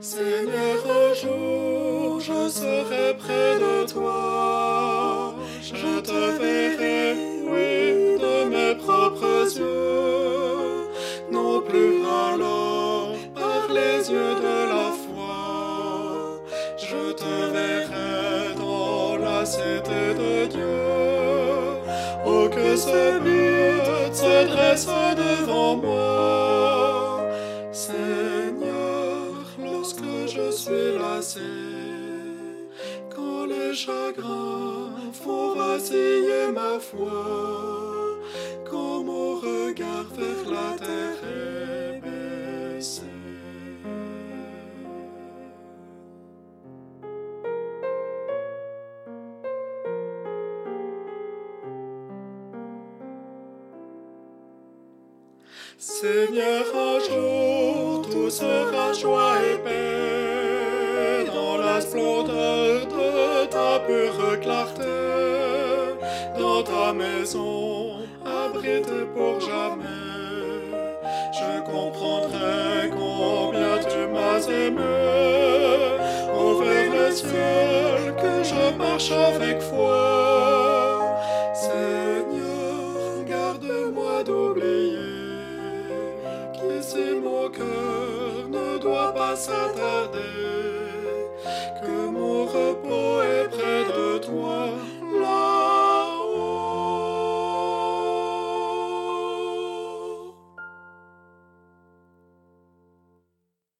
Seigneur, un jour je serai près de toi. Je te verrai, oui, de mes propres yeux. Non plus alors par les yeux de la foi. Je te verrai dans la cité de Dieu. Oh, que ce but se dresse je suis lassé, quand les chagrins font vaciller ma foi, quand mon regard vers la terre est baissé. Seigneur, un jour tout sera pure clarté, dans ta maison abritée pour jamais. Je comprendrai combien tu m'as aimé, ouvert les cieux que je marche avec foi. Seigneur, garde-moi d'oublier qu'ici mon cœur ne doit pas s'attarder